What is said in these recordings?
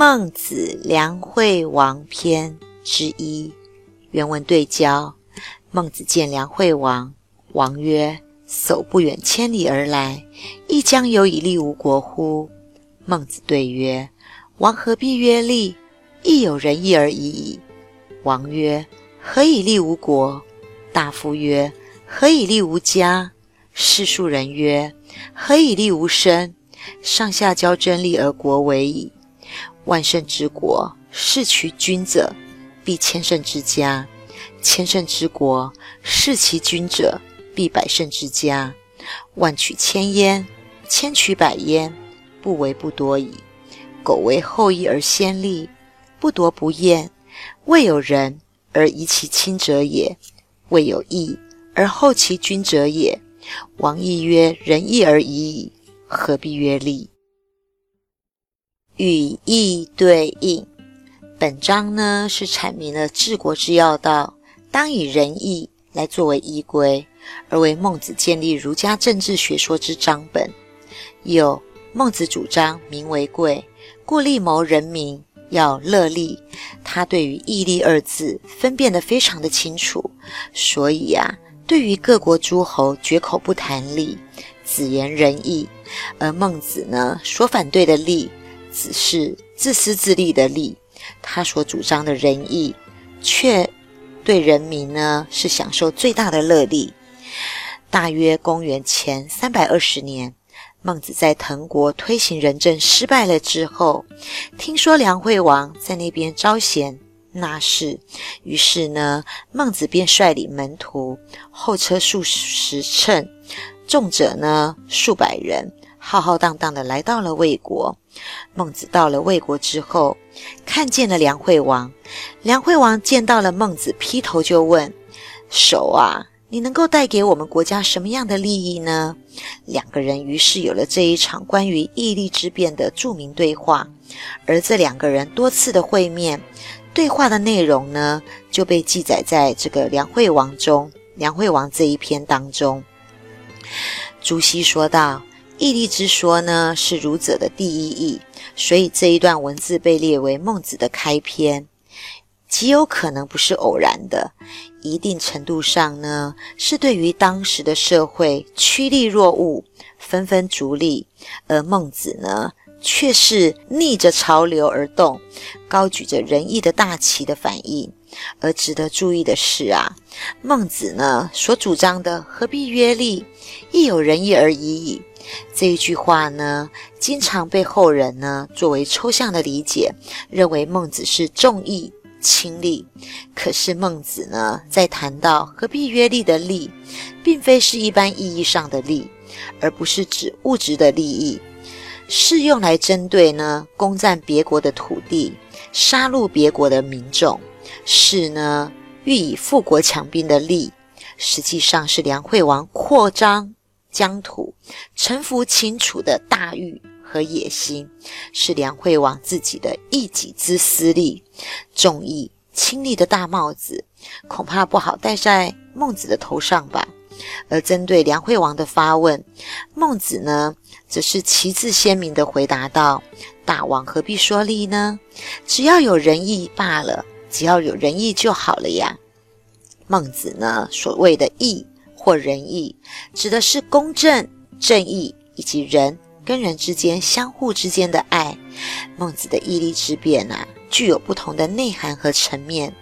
孟子梁惠王篇之一，原文对焦。孟子见梁惠王，王曰：“叟不远千里而来，亦将有以利无国乎？”孟子对曰：“王何必曰利？亦有仁义而已矣。”王曰：“何以利无国？”大夫曰：“何以利无家？”士庶人曰：“何以利无身？上下交争利而国为矣。万乘之国，士其君者，必千乘之家；千乘之国，士其君者，必百乘之家。万取千焉，千取百焉，不为不多矣。苟为后义而先立，不夺不厌，未有仁而遗其亲者也；未有义而后其君者也。”王亦曰：“仁义而已矣，何必曰利？”与义对应。本章呢是阐明了治国之要道，当以仁义来作为依归，而为孟子建立儒家政治学说之章本。有孟子主张民为贵，故立谋人民要乐利。他对于义利二字分辨得非常的清楚，所以呀。对于各国诸侯，绝口不谈利，只言仁义。而孟子呢，所反对的利，只是自私自利的利。他所主张的仁义，却对人民呢，是享受最大的乐利。大约公元前三百二十年，孟子在滕国推行仁政失败了之后，听说梁惠王在那边招贤。纳士，于是呢，孟子便率领门徒，后车数十乘，重者呢数百人，浩浩荡荡的来到了魏国。孟子到了魏国之后，看见了梁惠王。梁惠王见到了孟子，劈头就问：“首啊，你能够带给我们国家什么样的利益呢？”两个人于是有了这一场关于义利之辩的著名对话。而这两个人多次的会面。对话的内容呢，就被记载在这个《梁惠王》中，《梁惠王》这一篇当中。朱熹说道：“义利之说呢，是儒者的第一义，所以这一段文字被列为孟子的开篇，极有可能不是偶然的。一定程度上呢，是对于当时的社会趋利若鹜，纷纷逐利，而孟子呢。”却是逆着潮流而动，高举着仁义的大旗的反应。而值得注意的是啊，孟子呢所主张的“何必约利，亦有仁义而已矣”这一句话呢，经常被后人呢作为抽象的理解，认为孟子是重义轻利。可是孟子呢，在谈到“何必约利”的利，并非是一般意义上的利，而不是指物质的利益。是用来针对呢攻占别国的土地、杀戮别国的民众，是呢欲以富国强兵的利，实际上是梁惠王扩张疆土、臣服秦楚的大欲和野心，是梁惠王自己的一己之私利。重义轻利的大帽子，恐怕不好戴在孟子的头上吧。而针对梁惠王的发问，孟子呢？则是旗帜鲜明地回答道：“大王何必说利呢？只要有仁义罢了，只要有仁义就好了呀。”孟子呢，所谓的义或仁义，指的是公正、正义以及人跟人之间相互之间的爱。孟子的义利之辩啊，具有不同的内涵和层面。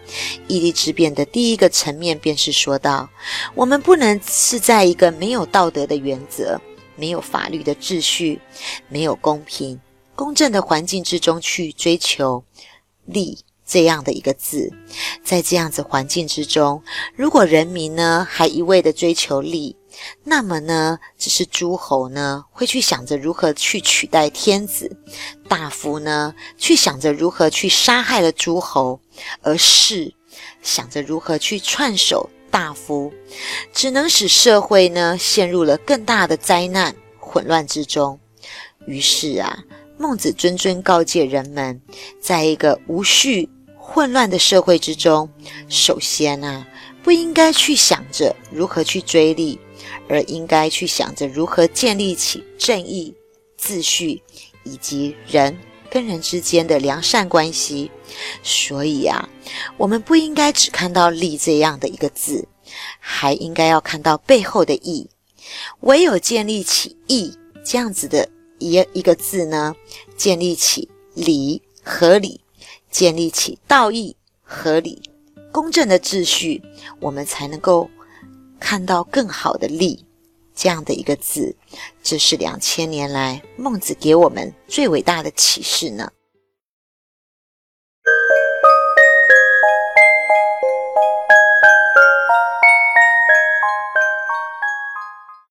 义利之辩的第一个层面，便是说到，我们不能是在一个没有道德的原则。没有法律的秩序，没有公平公正的环境之中去追求利这样的一个字，在这样子环境之中，如果人民呢还一味的追求利，那么呢，只是诸侯呢会去想着如何去取代天子，大夫呢去想着如何去杀害了诸侯，而士想着如何去串手。大夫只能使社会呢陷入了更大的灾难混乱之中。于是啊，孟子谆谆告诫人们，在一个无序混乱的社会之中，首先啊，不应该去想着如何去追利，而应该去想着如何建立起正义、秩序以及人跟人之间的良善关系。所以啊，我们不应该只看到“利”这样的一个字，还应该要看到背后的义。唯有建立起义这样子的一一个字呢，建立起理合理，建立起道义合理。公正的秩序，我们才能够看到更好的利这样的一个字。这是两千年来孟子给我们最伟大的启示呢。